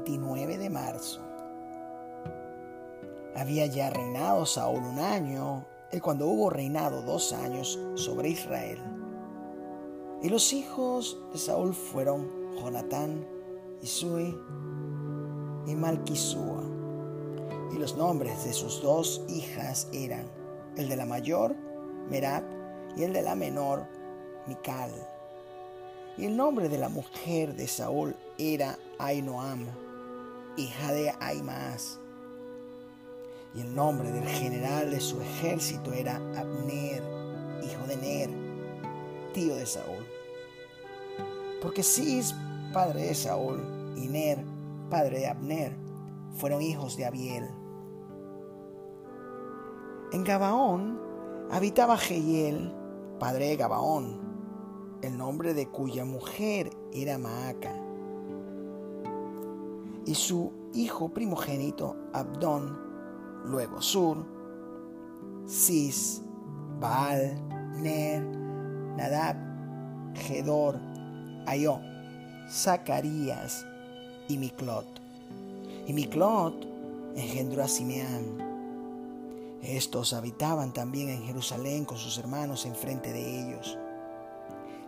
29 de marzo. Había ya reinado Saúl un año, y cuando hubo reinado dos años sobre Israel. Y los hijos de Saúl fueron Jonatán, Isui y Malquisúa. Y los nombres de sus dos hijas eran el de la mayor, Merab, y el de la menor, Mical. Y el nombre de la mujer de Saúl era Ainoam, hija de Aimaas. Y el nombre del general de su ejército era Abner, hijo de Ner, tío de Saúl. Porque Cis, padre de Saúl, y Ner, padre de Abner, fueron hijos de Abiel. En Gabaón habitaba Jehiel, padre de Gabaón, el nombre de cuya mujer era Maaca. Y su hijo primogénito, Abdón, luego Sur, Cis, Baal, Ner, Nadab, Gedor, Ayó, Zacarías y Miclot. Y Miclot engendró a Simeán. Estos habitaban también en Jerusalén con sus hermanos enfrente de ellos.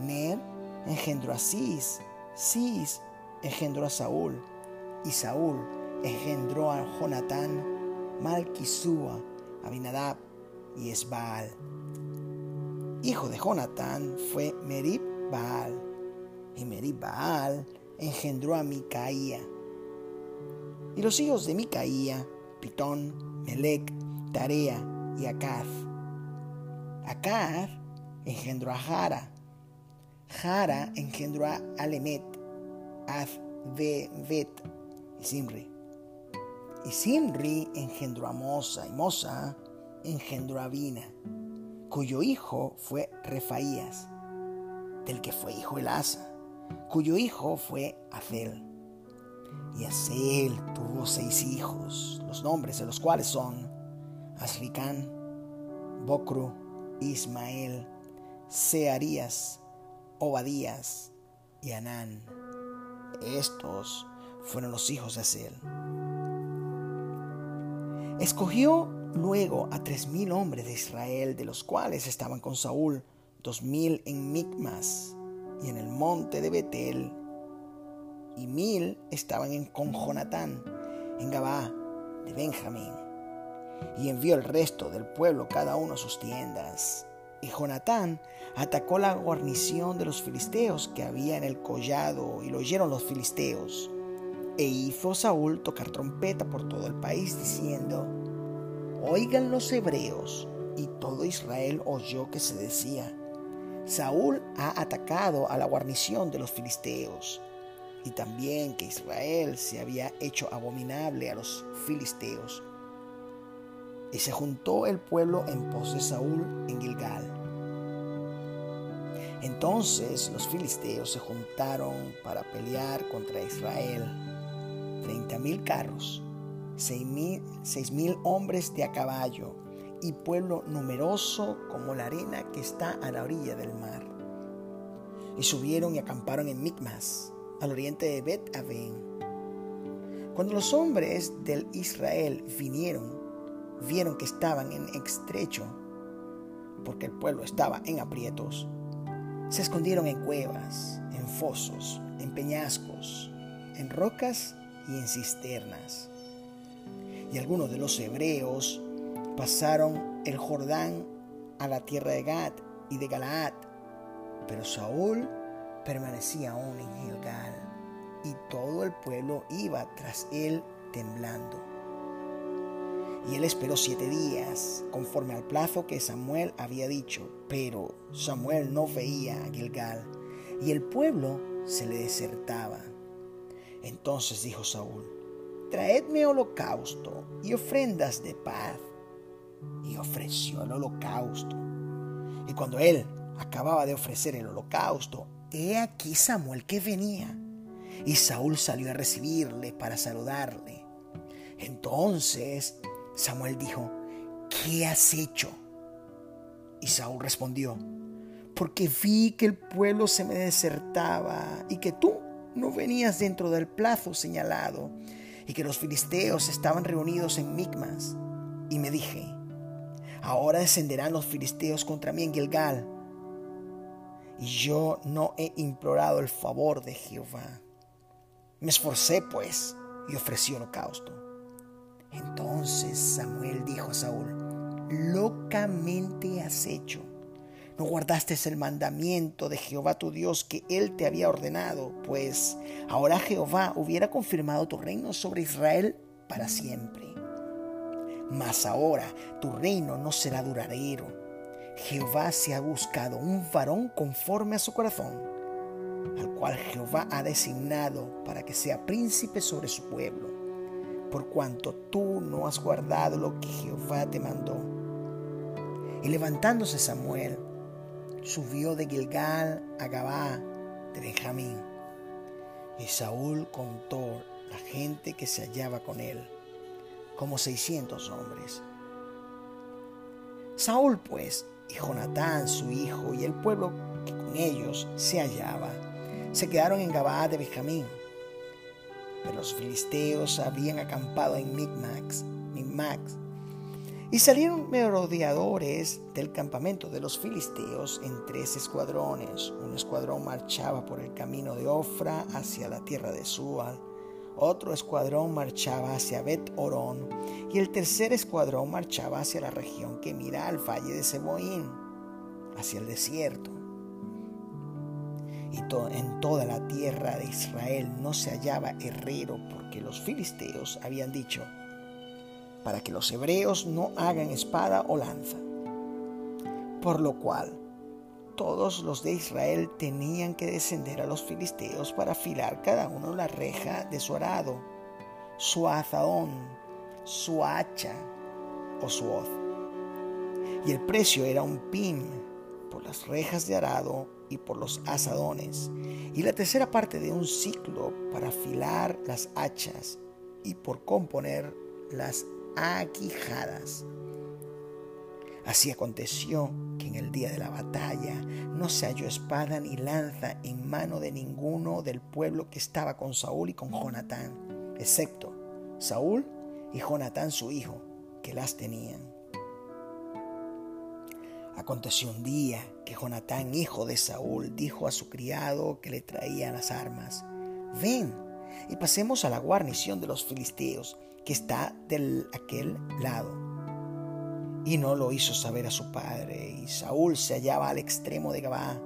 Ner engendró a Cis, Cis engendró a Saúl, y Saúl engendró a Jonatán, Malquisúa, Abinadab y Esbaal. Hijo de Jonatán fue Merib Baal, y Merib Baal engendró a Micaía. Y los hijos de Micaía, Pitón, Melec, Tarea y Acaz. Acaz engendró a Jara, Jara engendró a Alemet, Azbevet y Simri. Engendró a Mosa, y Mosa engendró a Bina, cuyo hijo fue Refaías, del que fue hijo Elasa, cuyo hijo fue Azel. Y Azel tuvo seis hijos, los nombres de los cuales son Asricán, Bocru, Ismael, Searías, Obadías y Anán. Estos fueron los hijos de Asel. Escogió luego a tres mil hombres de Israel, de los cuales estaban con Saúl, dos mil en Micmas y en el monte de Betel, y mil estaban en, con Jonatán, en Gabá de Benjamín. Y envió el resto del pueblo cada uno a sus tiendas. Y Jonatán atacó la guarnición de los filisteos que había en el collado, y lo oyeron los filisteos. E hizo Saúl tocar trompeta por todo el país, diciendo, Oigan los hebreos. Y todo Israel oyó que se decía, Saúl ha atacado a la guarnición de los filisteos. Y también que Israel se había hecho abominable a los filisteos. Y se juntó el pueblo en pos de Saúl en Gilgal. Entonces los filisteos se juntaron para pelear contra Israel. Treinta mil carros, seis mil, hombres de a caballo y pueblo numeroso como la arena que está a la orilla del mar. Y subieron y acamparon en Micmas, al oriente de Bet Aven. Cuando los hombres del Israel vinieron, vieron que estaban en estrecho, porque el pueblo estaba en aprietos se escondieron en cuevas, en fosos, en peñascos, en rocas y en cisternas. Y algunos de los hebreos pasaron el Jordán a la tierra de Gad y de Galaad, pero Saúl permanecía aún en Gilgal y todo el pueblo iba tras él temblando. Y él esperó siete días, conforme al plazo que Samuel había dicho, pero Samuel no veía a Gilgal, y el pueblo se le desertaba. Entonces dijo Saúl, traedme holocausto y ofrendas de paz. Y ofreció el holocausto. Y cuando él acababa de ofrecer el holocausto, he aquí Samuel que venía. Y Saúl salió a recibirle para saludarle. Entonces Samuel dijo, ¿qué has hecho? Y Saúl respondió, porque vi que el pueblo se me desertaba y que tú no venías dentro del plazo señalado y que los filisteos estaban reunidos en Micmas. Y me dije, ahora descenderán los filisteos contra mí en Gilgal. Y yo no he implorado el favor de Jehová. Me esforcé pues y ofrecí holocausto. Entonces Samuel dijo a Saúl, locamente has hecho no guardaste el mandamiento de Jehová tu Dios que él te había ordenado, pues ahora Jehová hubiera confirmado tu reino sobre Israel para siempre. Mas ahora tu reino no será duradero. Jehová se ha buscado un varón conforme a su corazón, al cual Jehová ha designado para que sea príncipe sobre su pueblo, por cuanto tú no has guardado lo que Jehová te mandó. Y levantándose Samuel, subió de Gilgal a Gabá de Benjamín. Y Saúl contó la gente que se hallaba con él, como seiscientos hombres. Saúl pues y Jonatán su hijo y el pueblo que con ellos se hallaba, se quedaron en Gabá de Benjamín. Pero los filisteos habían acampado en Micmax, y salieron merodeadores del campamento de los filisteos en tres escuadrones. Un escuadrón marchaba por el camino de Ofra hacia la tierra de Sual. Otro escuadrón marchaba hacia Bet Orón. Y el tercer escuadrón marchaba hacia la región que mira al valle de Seboín, hacia el desierto. Y en toda la tierra de Israel no se hallaba herrero porque los filisteos habían dicho, para que los hebreos no hagan espada o lanza. Por lo cual, todos los de Israel tenían que descender a los filisteos para afilar cada uno la reja de su arado, su azadón, su hacha o su hoz. Y el precio era un pin por las rejas de arado y por los asadones, y la tercera parte de un ciclo para afilar las hachas y por componer las aguijadas. Así aconteció que en el día de la batalla no se halló espada ni lanza en mano de ninguno del pueblo que estaba con Saúl y con Jonatán, excepto Saúl y Jonatán su hijo, que las tenían. Aconteció un día que Jonatán, hijo de Saúl, dijo a su criado que le traía las armas, ven y pasemos a la guarnición de los filisteos que está de aquel lado. Y no lo hizo saber a su padre. Y Saúl se hallaba al extremo de Gabá,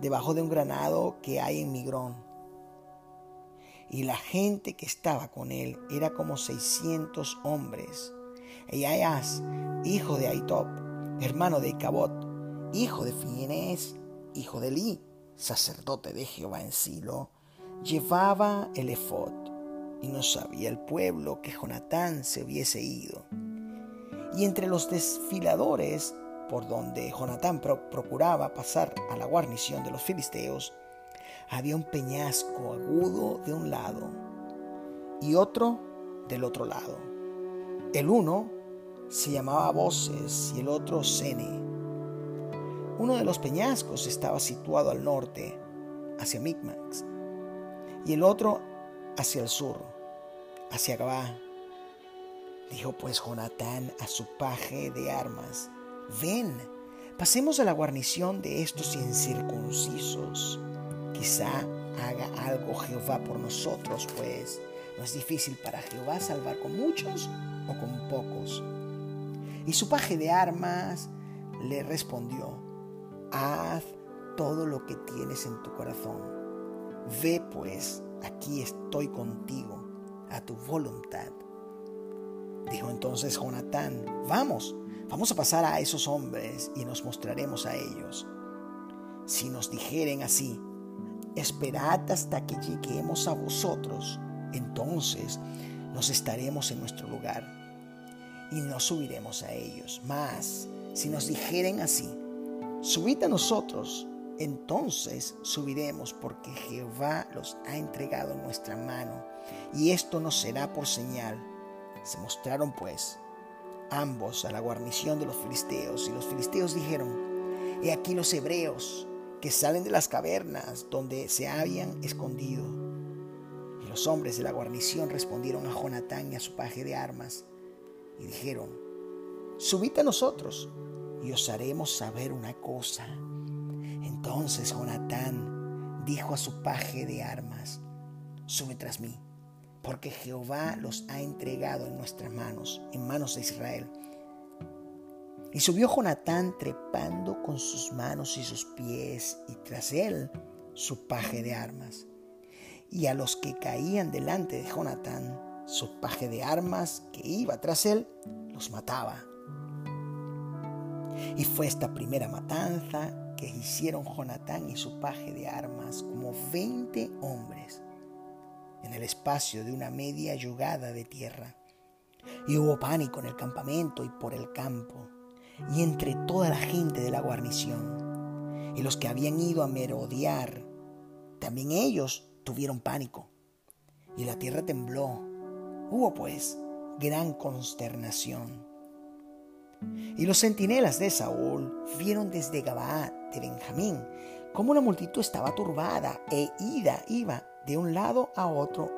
debajo de un granado que hay en Migrón. Y la gente que estaba con él era como seiscientos hombres. Y Ayas, hijo de Aitop, hermano de Icabot, hijo de Fienés, hijo de Li, sacerdote de Jehová en Silo, llevaba el efod y no sabía el pueblo que Jonatán se hubiese ido. Y entre los desfiladores por donde Jonatán procuraba pasar a la guarnición de los filisteos, había un peñasco agudo de un lado y otro del otro lado. El uno se llamaba Voces y el otro Sene. Uno de los peñascos estaba situado al norte, hacia Micmax, y el otro hacia el sur, hacia Gabá. Dijo pues Jonatán a su paje de armas, ven, pasemos a la guarnición de estos incircuncisos. Quizá haga algo Jehová por nosotros, pues no es difícil para Jehová salvar con muchos o con pocos. Y su paje de armas le respondió, haz todo lo que tienes en tu corazón. Ve pues aquí estoy contigo, a tu voluntad. Dijo entonces Jonatán, vamos, vamos a pasar a esos hombres y nos mostraremos a ellos. Si nos dijeren así, esperad hasta que lleguemos a vosotros, entonces nos estaremos en nuestro lugar y nos subiremos a ellos. Mas, si nos dijeren así, subid a nosotros entonces subiremos porque Jehová los ha entregado en nuestra mano, y esto nos será por señal. Se mostraron pues ambos a la guarnición de los filisteos, y los filisteos dijeron, He aquí los hebreos que salen de las cavernas donde se habían escondido. los hombres de la guarnición respondieron a Jonatán y a su paje de armas y dijeron, subid a nosotros y os haremos saber una cosa. Entonces Jonatán dijo a su paje de armas, sube tras mí, porque Jehová los ha entregado en nuestras manos, en manos de Israel. Y subió Jonatán trepando con sus manos y sus pies, y tras él su paje de armas. Y a los que caían delante de Jonatán, su paje de armas que iba tras él, los mataba. Y fue esta primera matanza que hicieron Jonatán y su paje de armas, como veinte hombres, en el espacio de una media yugada de tierra. Y hubo pánico en el campamento y por el campo, y entre toda la gente de la guarnición. Y los que habían ido a merodear, también ellos tuvieron pánico. Y la tierra tembló. Hubo pues gran consternación. Y los centinelas de Saúl vieron desde Gabaa de Benjamín cómo la multitud estaba turbada e ida iba de un lado a otro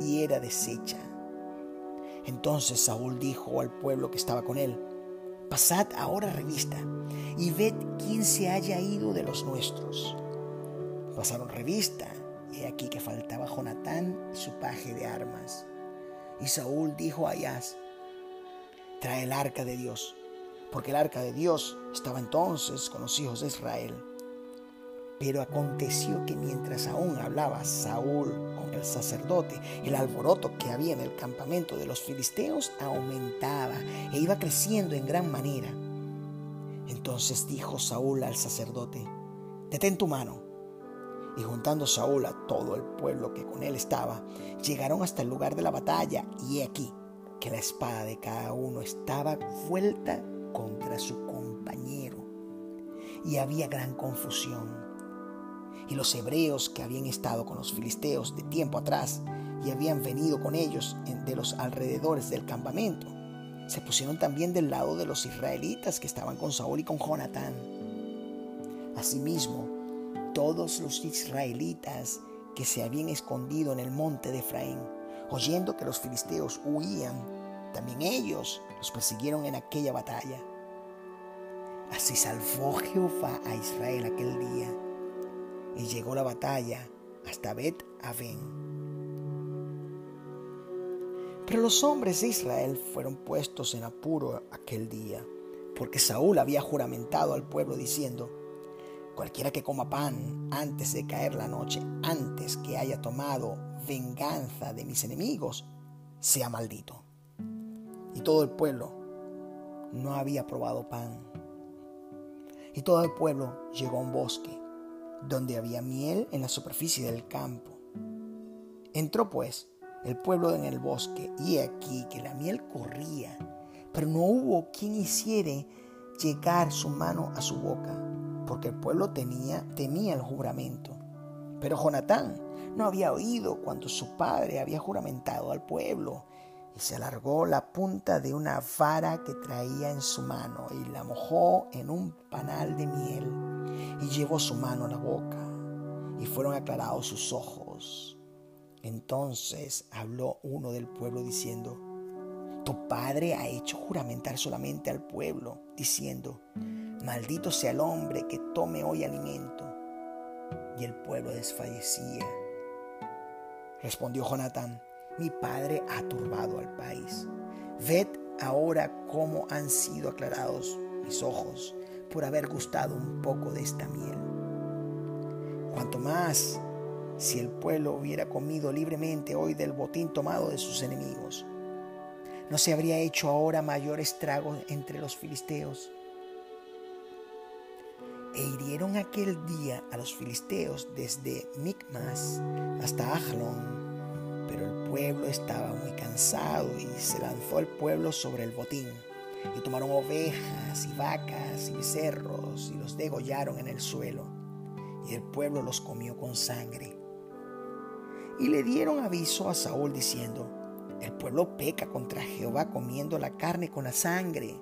y era deshecha. Entonces Saúl dijo al pueblo que estaba con él, pasad ahora revista y ved quién se haya ido de los nuestros. Pasaron revista y aquí que faltaba Jonatán y su paje de armas. Y Saúl dijo a Ayaz, trae el arca de Dios, porque el arca de Dios estaba entonces con los hijos de Israel. Pero aconteció que mientras aún hablaba Saúl con el sacerdote, el alboroto que había en el campamento de los filisteos aumentaba e iba creciendo en gran manera. Entonces dijo Saúl al sacerdote, detén tu mano. Y juntando Saúl a todo el pueblo que con él estaba, llegaron hasta el lugar de la batalla y he aquí que la espada de cada uno estaba vuelta contra su compañero y había gran confusión. Y los hebreos que habían estado con los filisteos de tiempo atrás y habían venido con ellos de los alrededores del campamento, se pusieron también del lado de los israelitas que estaban con Saúl y con Jonatán. Asimismo, todos los israelitas que se habían escondido en el monte de Efraín Oyendo que los filisteos huían, también ellos los persiguieron en aquella batalla. Así salvó Jehová a Israel aquel día y llegó la batalla hasta Bet Aven. Pero los hombres de Israel fueron puestos en apuro aquel día, porque Saúl había juramentado al pueblo diciendo, Cualquiera que coma pan antes de caer la noche, antes que haya tomado venganza de mis enemigos, sea maldito. Y todo el pueblo no había probado pan. Y todo el pueblo llegó a un bosque, donde había miel en la superficie del campo. Entró pues el pueblo en el bosque, y aquí que la miel corría, pero no hubo quien hiciere llegar su mano a su boca porque el pueblo tenía, temía el juramento. Pero Jonatán no había oído cuando su padre había juramentado al pueblo y se alargó la punta de una vara que traía en su mano y la mojó en un panal de miel y llevó su mano a la boca y fueron aclarados sus ojos. Entonces habló uno del pueblo diciendo, tu padre ha hecho juramentar solamente al pueblo, diciendo, Maldito sea el hombre que tome hoy alimento. Y el pueblo desfallecía. Respondió Jonatán, mi padre ha turbado al país. Ved ahora cómo han sido aclarados mis ojos por haber gustado un poco de esta miel. Cuanto más si el pueblo hubiera comido libremente hoy del botín tomado de sus enemigos. ¿No se habría hecho ahora mayor estrago entre los filisteos? e hirieron aquel día a los filisteos desde Micmas hasta Ajalón. Pero el pueblo estaba muy cansado y se lanzó el pueblo sobre el botín. Y tomaron ovejas y vacas y becerros y los degollaron en el suelo. Y el pueblo los comió con sangre. Y le dieron aviso a Saúl diciendo, el pueblo peca contra Jehová comiendo la carne con la sangre.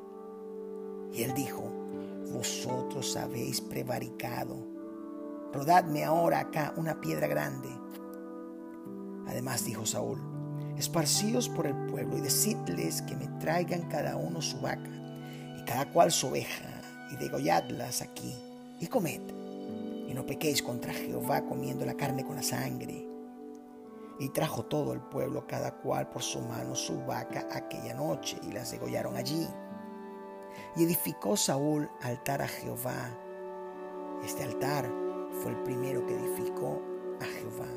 Y él dijo, vosotros habéis prevaricado. Rodadme ahora acá una piedra grande. Además dijo Saúl, esparcidos por el pueblo y decidles que me traigan cada uno su vaca y cada cual su oveja y degolladlas aquí y comed y no pequéis contra Jehová comiendo la carne con la sangre. Y trajo todo el pueblo cada cual por su mano su vaca aquella noche y las degollaron allí. Y edificó Saúl altar a Jehová. Este altar fue el primero que edificó a Jehová.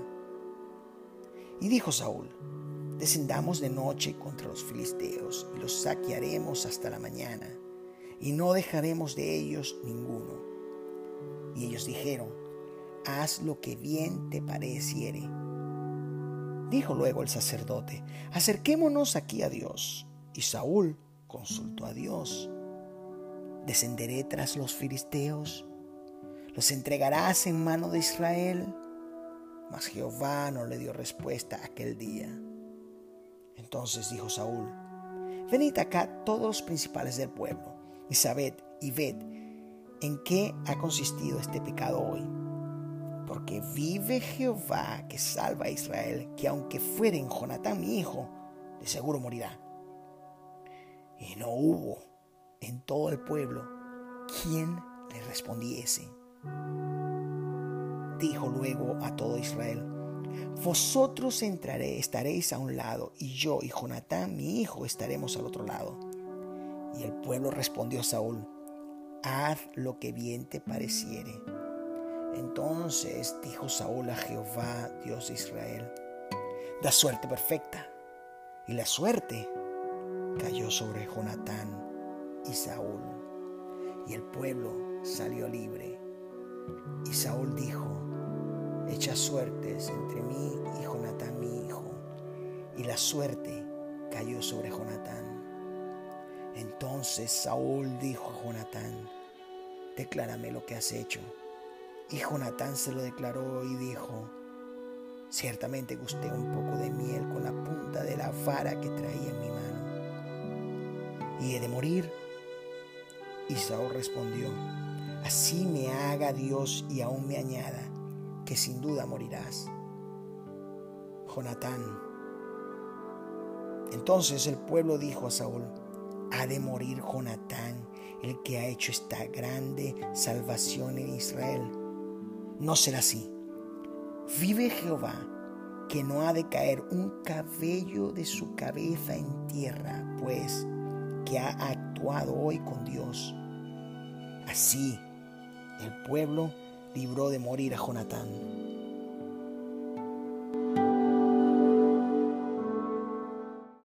Y dijo Saúl, descendamos de noche contra los filisteos y los saquearemos hasta la mañana, y no dejaremos de ellos ninguno. Y ellos dijeron, haz lo que bien te pareciere. Dijo luego el sacerdote, acerquémonos aquí a Dios. Y Saúl consultó a Dios, ¿descenderé tras los filisteos? ¿Los entregarás en mano de Israel? Mas Jehová no le dio respuesta aquel día. Entonces dijo Saúl, venid acá todos los principales del pueblo, y sabed y ved en qué ha consistido este pecado hoy. Porque vive Jehová que salva a Israel, que aunque fuere en Jonatán mi hijo, de seguro morirá. Y no hubo en todo el pueblo quien le respondiese dijo luego a todo Israel, vosotros entraré, estaréis a un lado, y yo y Jonatán, mi hijo, estaremos al otro lado. Y el pueblo respondió a Saúl, haz lo que bien te pareciere. Entonces dijo Saúl a Jehová, Dios de Israel, da suerte perfecta. Y la suerte cayó sobre Jonatán y Saúl. Y el pueblo salió libre. Y Saúl dijo, echa suertes entre mí y Jonatán mi hijo. Y la suerte cayó sobre Jonatán. Entonces Saúl dijo a Jonatán, declárame lo que has hecho. Y Jonatán se lo declaró y dijo, ciertamente gusté un poco de miel con la punta de la vara que traía en mi mano. Y he de morir. Y Saúl respondió, así me haga Dios y aún me añada que sin duda morirás. Jonatán. Entonces el pueblo dijo a Saúl, ha de morir Jonatán, el que ha hecho esta grande salvación en Israel. No será así. Vive Jehová, que no ha de caer un cabello de su cabeza en tierra, pues que ha actuado hoy con Dios. Así el pueblo libró de morir a Jonatán.